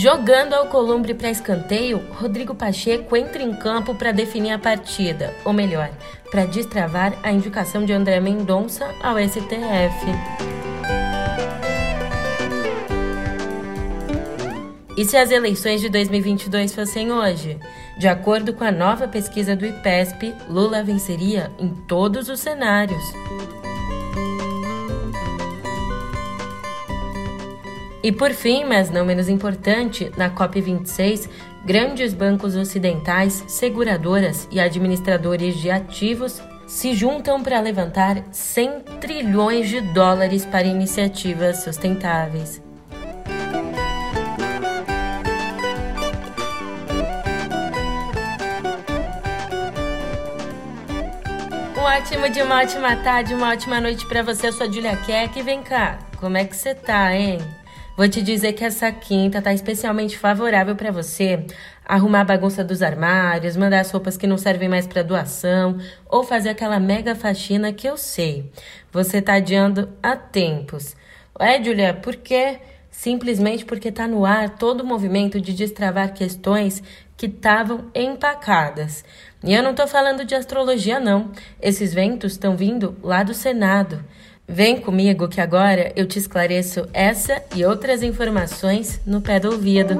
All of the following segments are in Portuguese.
Jogando Alcolumbre para escanteio, Rodrigo Pacheco entra em campo para definir a partida, ou melhor, para destravar a indicação de André Mendonça ao STF. E se as eleições de 2022 fossem hoje? De acordo com a nova pesquisa do IPESP, Lula venceria em todos os cenários. E por fim, mas não menos importante, na COP26, grandes bancos ocidentais, seguradoras e administradores de ativos se juntam para levantar 100 trilhões de dólares para iniciativas sustentáveis. Um ótimo dia, uma ótima tarde, uma ótima noite para você. Eu sou a Julia Keck. Vem cá, como é que você tá, hein? Vou te dizer que essa quinta tá especialmente favorável para você arrumar a bagunça dos armários, mandar as roupas que não servem mais para doação ou fazer aquela mega faxina que eu sei. Você tá adiando há tempos. É, Julia, por quê? Simplesmente porque tá no ar todo o movimento de destravar questões que estavam empacadas. E eu não tô falando de astrologia, não. Esses ventos estão vindo lá do Senado. Vem comigo que agora eu te esclareço essa e outras informações no pé do ouvido.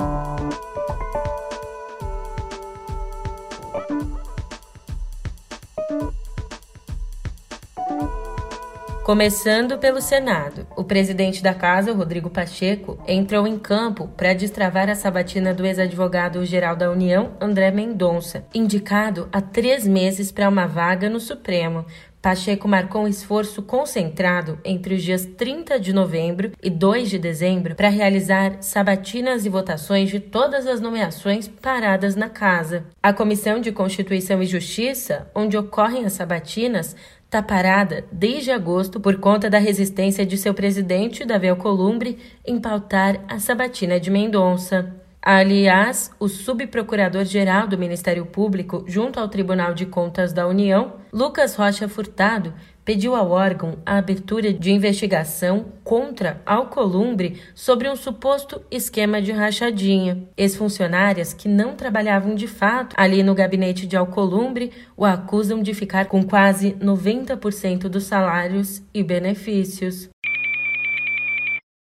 Começando pelo Senado, o presidente da casa, Rodrigo Pacheco, entrou em campo para destravar a sabatina do ex-advogado-geral da União, André Mendonça, indicado há três meses para uma vaga no Supremo, Pacheco marcou um esforço concentrado entre os dias 30 de novembro e 2 de dezembro para realizar sabatinas e votações de todas as nomeações paradas na casa. A Comissão de Constituição e Justiça, onde ocorrem as sabatinas, está parada desde agosto por conta da resistência de seu presidente, Davi Alcolumbre, em pautar a sabatina de Mendonça. Aliás, o subprocurador-geral do Ministério Público, junto ao Tribunal de Contas da União, Lucas Rocha Furtado, pediu ao órgão a abertura de investigação contra Alcolumbre sobre um suposto esquema de rachadinha. Ex-funcionárias que não trabalhavam de fato ali no gabinete de Alcolumbre o acusam de ficar com quase 90% dos salários e benefícios.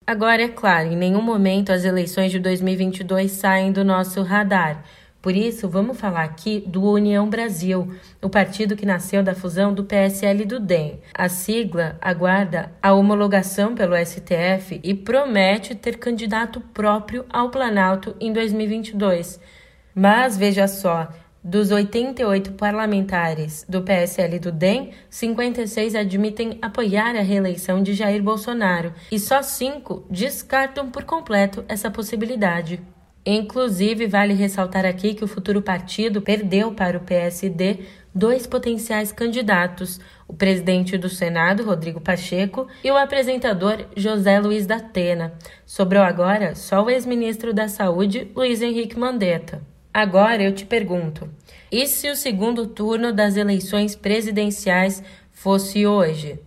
Agora, é claro, em nenhum momento as eleições de 2022 saem do nosso radar. Por isso, vamos falar aqui do União Brasil, o partido que nasceu da fusão do PSL e do DEM. A sigla aguarda a homologação pelo STF e promete ter candidato próprio ao Planalto em 2022. Mas veja só, dos 88 parlamentares do PSL do DEM, 56 admitem apoiar a reeleição de Jair Bolsonaro e só cinco descartam por completo essa possibilidade. Inclusive, vale ressaltar aqui que o futuro partido perdeu para o PSD dois potenciais candidatos, o presidente do Senado, Rodrigo Pacheco, e o apresentador José Luiz da Atena. Sobrou agora só o ex-ministro da Saúde, Luiz Henrique Mandetta. Agora eu te pergunto: e se o segundo turno das eleições presidenciais fosse hoje?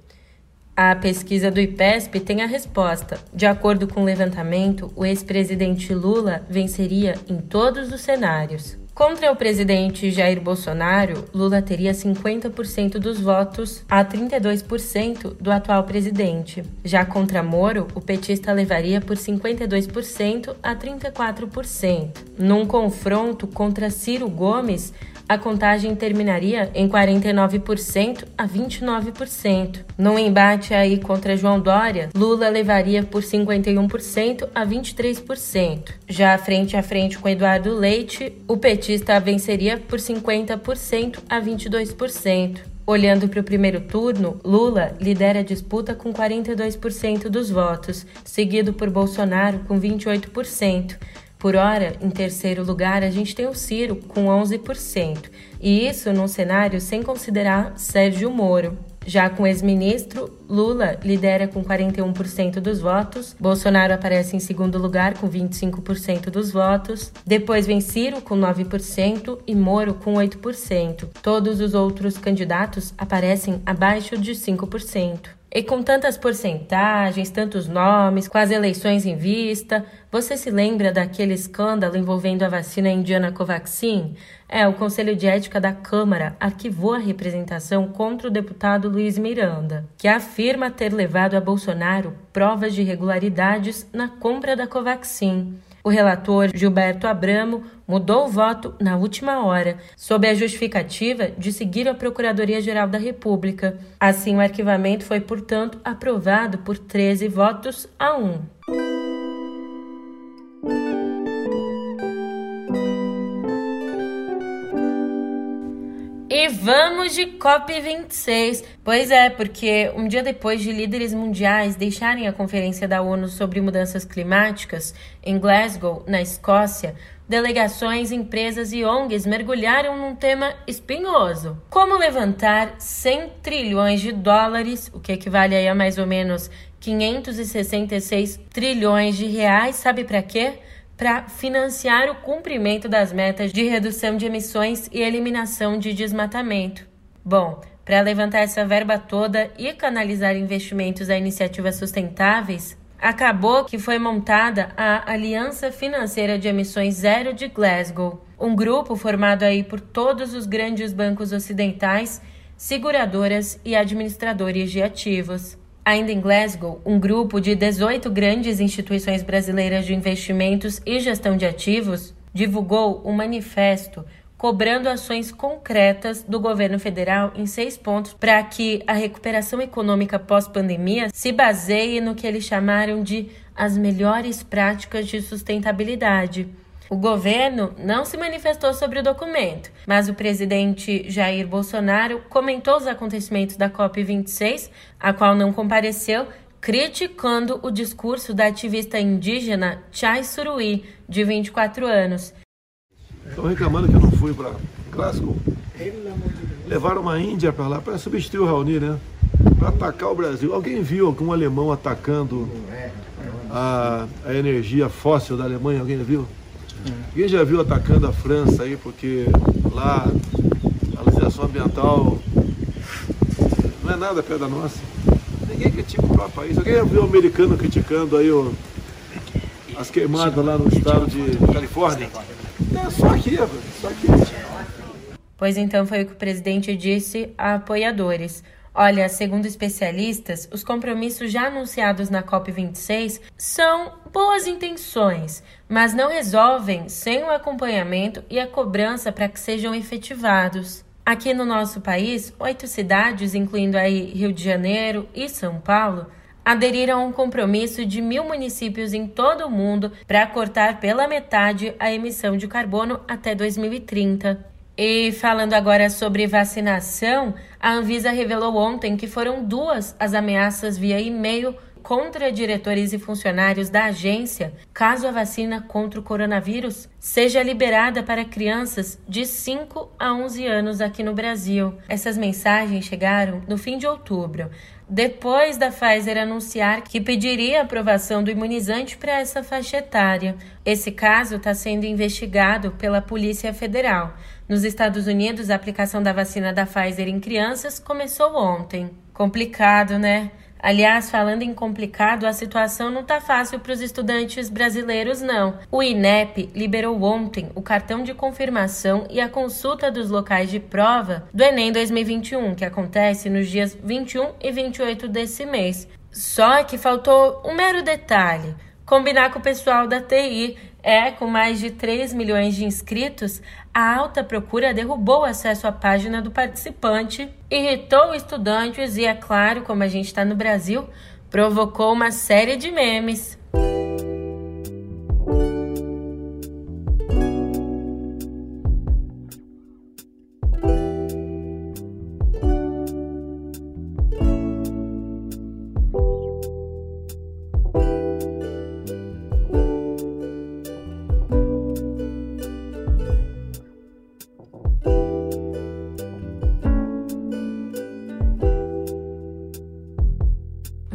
A pesquisa do IPESP tem a resposta. De acordo com o levantamento, o ex-presidente Lula venceria em todos os cenários. Contra o presidente Jair Bolsonaro, Lula teria 50% dos votos a 32% do atual presidente. Já contra Moro, o petista levaria por 52% a 34%. Num confronto contra Ciro Gomes, a contagem terminaria em 49% a 29%. No embate aí contra João Dória, Lula levaria por 51% a 23%. Já frente a frente com Eduardo Leite, o petista venceria por 50% a 22%. Olhando para o primeiro turno, Lula lidera a disputa com 42% dos votos, seguido por Bolsonaro com 28%. Por hora, em terceiro lugar, a gente tem o Ciro com 11%, e isso num cenário sem considerar Sérgio Moro. Já com ex-ministro, Lula lidera com 41% dos votos, Bolsonaro aparece em segundo lugar com 25% dos votos, depois vem Ciro com 9% e Moro com 8%. Todos os outros candidatos aparecem abaixo de 5%. E com tantas porcentagens, tantos nomes, com as eleições em vista, você se lembra daquele escândalo envolvendo a vacina indiana Covaxin? É, o Conselho de Ética da Câmara arquivou a representação contra o deputado Luiz Miranda, que afirma ter levado a Bolsonaro provas de irregularidades na compra da Covaxin. O relator Gilberto Abramo mudou o voto na última hora, sob a justificativa de seguir a Procuradoria-Geral da República. Assim, o arquivamento foi, portanto, aprovado por 13 votos a 1. E vamos de COP26. Pois é, porque um dia depois de líderes mundiais deixarem a Conferência da ONU sobre Mudanças Climáticas em Glasgow, na Escócia, delegações, empresas e ONGs mergulharam num tema espinhoso: como levantar 100 trilhões de dólares, o que equivale a mais ou menos 566 trilhões de reais, sabe para quê? Para financiar o cumprimento das metas de redução de emissões e eliminação de desmatamento. Bom, para levantar essa verba toda e canalizar investimentos a iniciativas sustentáveis, acabou que foi montada a Aliança Financeira de Emissões Zero de Glasgow, um grupo formado aí por todos os grandes bancos ocidentais, seguradoras e administradores de ativos. Ainda em Glasgow, um grupo de 18 grandes instituições brasileiras de investimentos e gestão de ativos divulgou um manifesto cobrando ações concretas do governo federal em seis pontos para que a recuperação econômica pós-pandemia se baseie no que eles chamaram de as melhores práticas de sustentabilidade. O governo não se manifestou sobre o documento, mas o presidente Jair Bolsonaro comentou os acontecimentos da COP26, a qual não compareceu, criticando o discurso da ativista indígena Chai Suruí, de 24 anos. Estão reclamando que eu não fui para Glasgow. Levaram uma Índia para lá para substituir o Raoni, né? Para atacar o Brasil. Alguém viu algum alemão atacando a, a energia fóssil da Alemanha? Alguém viu? Quem já viu atacando a França aí, porque lá a legislação ambiental não é nada perto da nossa. Ninguém critica o próprio país. Alguém já viu o americano criticando aí o, as queimadas lá no estado de Califórnia? É só aqui, só aqui. Pois então foi o que o presidente disse a apoiadores. Olha, segundo especialistas, os compromissos já anunciados na COP26 são boas intenções, mas não resolvem sem o acompanhamento e a cobrança para que sejam efetivados. Aqui no nosso país, oito cidades, incluindo aí Rio de Janeiro e São Paulo, aderiram a um compromisso de mil municípios em todo o mundo para cortar pela metade a emissão de carbono até 2030. E falando agora sobre vacinação, a Anvisa revelou ontem que foram duas as ameaças via e-mail contra diretores e funcionários da agência caso a vacina contra o coronavírus seja liberada para crianças de 5 a 11 anos aqui no Brasil. Essas mensagens chegaram no fim de outubro, depois da Pfizer anunciar que pediria aprovação do imunizante para essa faixa etária. Esse caso está sendo investigado pela Polícia Federal. Nos Estados Unidos, a aplicação da vacina da Pfizer em crianças começou ontem. Complicado, né? Aliás, falando em complicado, a situação não está fácil para os estudantes brasileiros, não. O INEP liberou ontem o cartão de confirmação e a consulta dos locais de prova do Enem 2021, que acontece nos dias 21 e 28 desse mês. Só que faltou um mero detalhe: combinar com o pessoal da TI é, com mais de 3 milhões de inscritos, a alta procura derrubou o acesso à página do participante, irritou estudantes e, é claro, como a gente está no Brasil, provocou uma série de memes.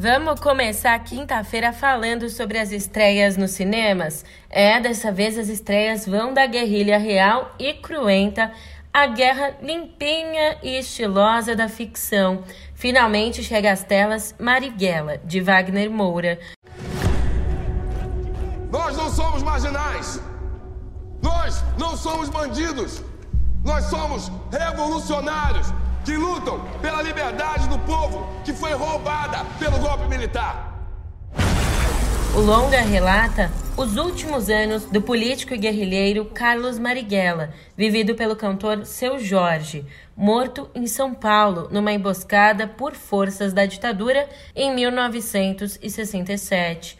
Vamos começar quinta-feira falando sobre as estreias nos cinemas? É, dessa vez as estreias vão da Guerrilha Real e Cruenta a guerra limpinha e estilosa da ficção. Finalmente chega às telas Marighella, de Wagner Moura. Nós não somos marginais. Nós não somos bandidos. Nós somos revolucionários que lutam pela liberdade do povo que foi roubada pelo golpe militar. O longa relata os últimos anos do político e guerrilheiro Carlos Marighella, vivido pelo cantor Seu Jorge, morto em São Paulo numa emboscada por forças da ditadura em 1967.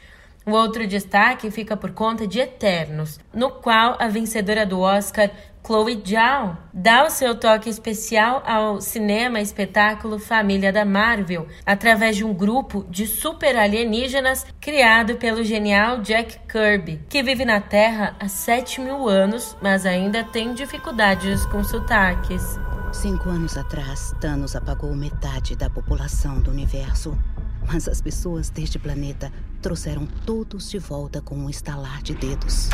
O outro destaque fica por conta de Eternos, no qual a vencedora do Oscar Chloe Zhao dá o seu toque especial ao cinema espetáculo Família da Marvel através de um grupo de super alienígenas criado pelo genial Jack Kirby, que vive na Terra há 7 mil anos, mas ainda tem dificuldades com sotaques. Cinco anos atrás, Thanos apagou metade da população do universo. Mas as pessoas deste planeta trouxeram todos de volta com um estalar de dedos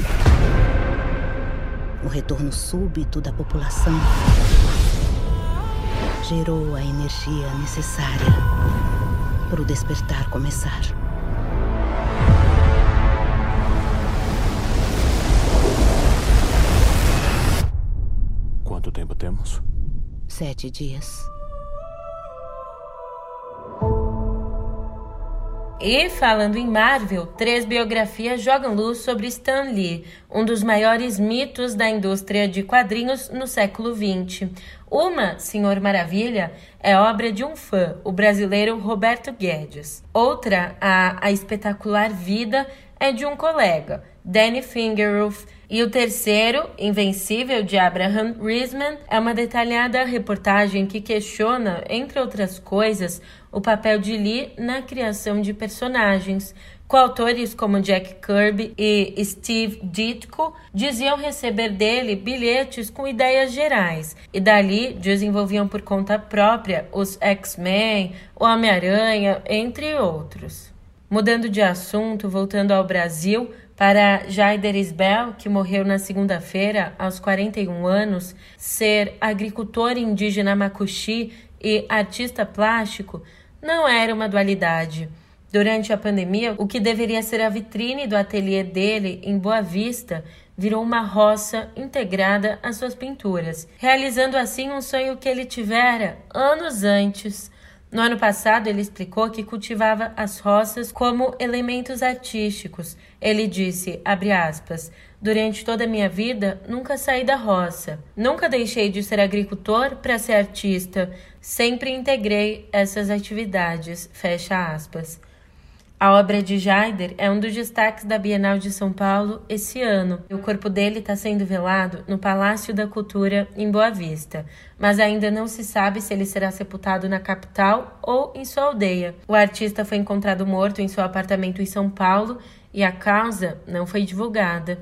o retorno súbito da população gerou a energia necessária para o despertar começar. Quanto tempo temos? Sete dias. E, falando em Marvel, três biografias jogam luz sobre Stan Lee, um dos maiores mitos da indústria de quadrinhos no século XX. Uma, Senhor Maravilha, é obra de um fã, o brasileiro Roberto Guedes. Outra, a, a espetacular vida, é de um colega, Danny Fingerhoof, e o terceiro, Invencível, de Abraham Riesman, é uma detalhada reportagem que questiona, entre outras coisas, o papel de Lee na criação de personagens. Coautores como Jack Kirby e Steve Ditko diziam receber dele bilhetes com ideias gerais e dali desenvolviam por conta própria os X-Men, o Homem-Aranha, entre outros. Mudando de assunto, voltando ao Brasil, para Jaider Isbel, que morreu na segunda-feira aos 41 anos, ser agricultor indígena macuxi e artista plástico não era uma dualidade. Durante a pandemia, o que deveria ser a vitrine do ateliê dele em Boa Vista virou uma roça integrada às suas pinturas, realizando assim um sonho que ele tivera anos antes. No ano passado, ele explicou que cultivava as roças como elementos artísticos. Ele disse, aspas, Durante toda a minha vida, nunca saí da roça. Nunca deixei de ser agricultor para ser artista. Sempre integrei essas atividades. Fecha aspas. A obra de Jaider é um dos destaques da Bienal de São Paulo esse ano. O corpo dele está sendo velado no Palácio da Cultura, em Boa Vista, mas ainda não se sabe se ele será sepultado na capital ou em sua aldeia. O artista foi encontrado morto em seu apartamento em São Paulo e a causa não foi divulgada.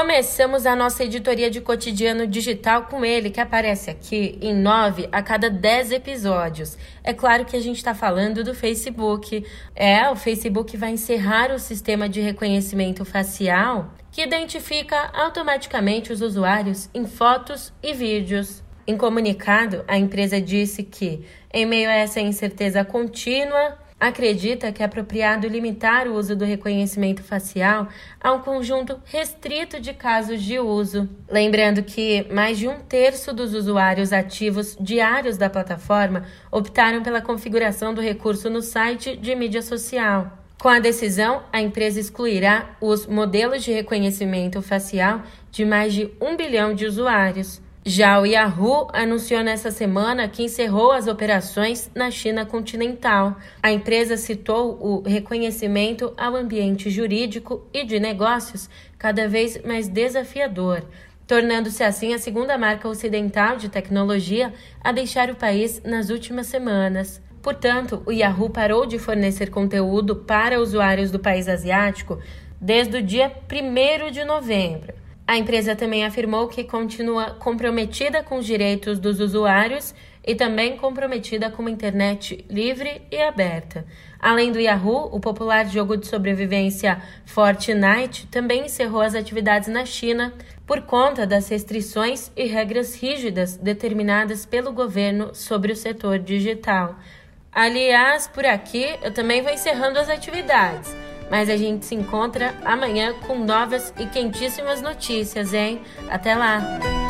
Começamos a nossa editoria de cotidiano digital com ele, que aparece aqui em nove a cada dez episódios. É claro que a gente está falando do Facebook. É, o Facebook vai encerrar o sistema de reconhecimento facial que identifica automaticamente os usuários em fotos e vídeos. Em comunicado, a empresa disse que, em meio a essa incerteza contínua, acredita que é apropriado limitar o uso do reconhecimento facial a um conjunto restrito de casos de uso. Lembrando que mais de um terço dos usuários ativos diários da plataforma optaram pela configuração do recurso no site de mídia social. Com a decisão, a empresa excluirá os modelos de reconhecimento facial de mais de um bilhão de usuários. Já o Yahoo anunciou nessa semana que encerrou as operações na China continental. A empresa citou o reconhecimento ao ambiente jurídico e de negócios cada vez mais desafiador, tornando-se assim a segunda marca ocidental de tecnologia a deixar o país nas últimas semanas. Portanto, o Yahoo parou de fornecer conteúdo para usuários do país asiático desde o dia 1 de novembro. A empresa também afirmou que continua comprometida com os direitos dos usuários e também comprometida com uma internet livre e aberta. Além do Yahoo, o popular jogo de sobrevivência Fortnite também encerrou as atividades na China por conta das restrições e regras rígidas determinadas pelo governo sobre o setor digital. Aliás, por aqui eu também vou encerrando as atividades, mas a gente se encontra amanhã com novas e quentíssimas notícias, hein? Até lá!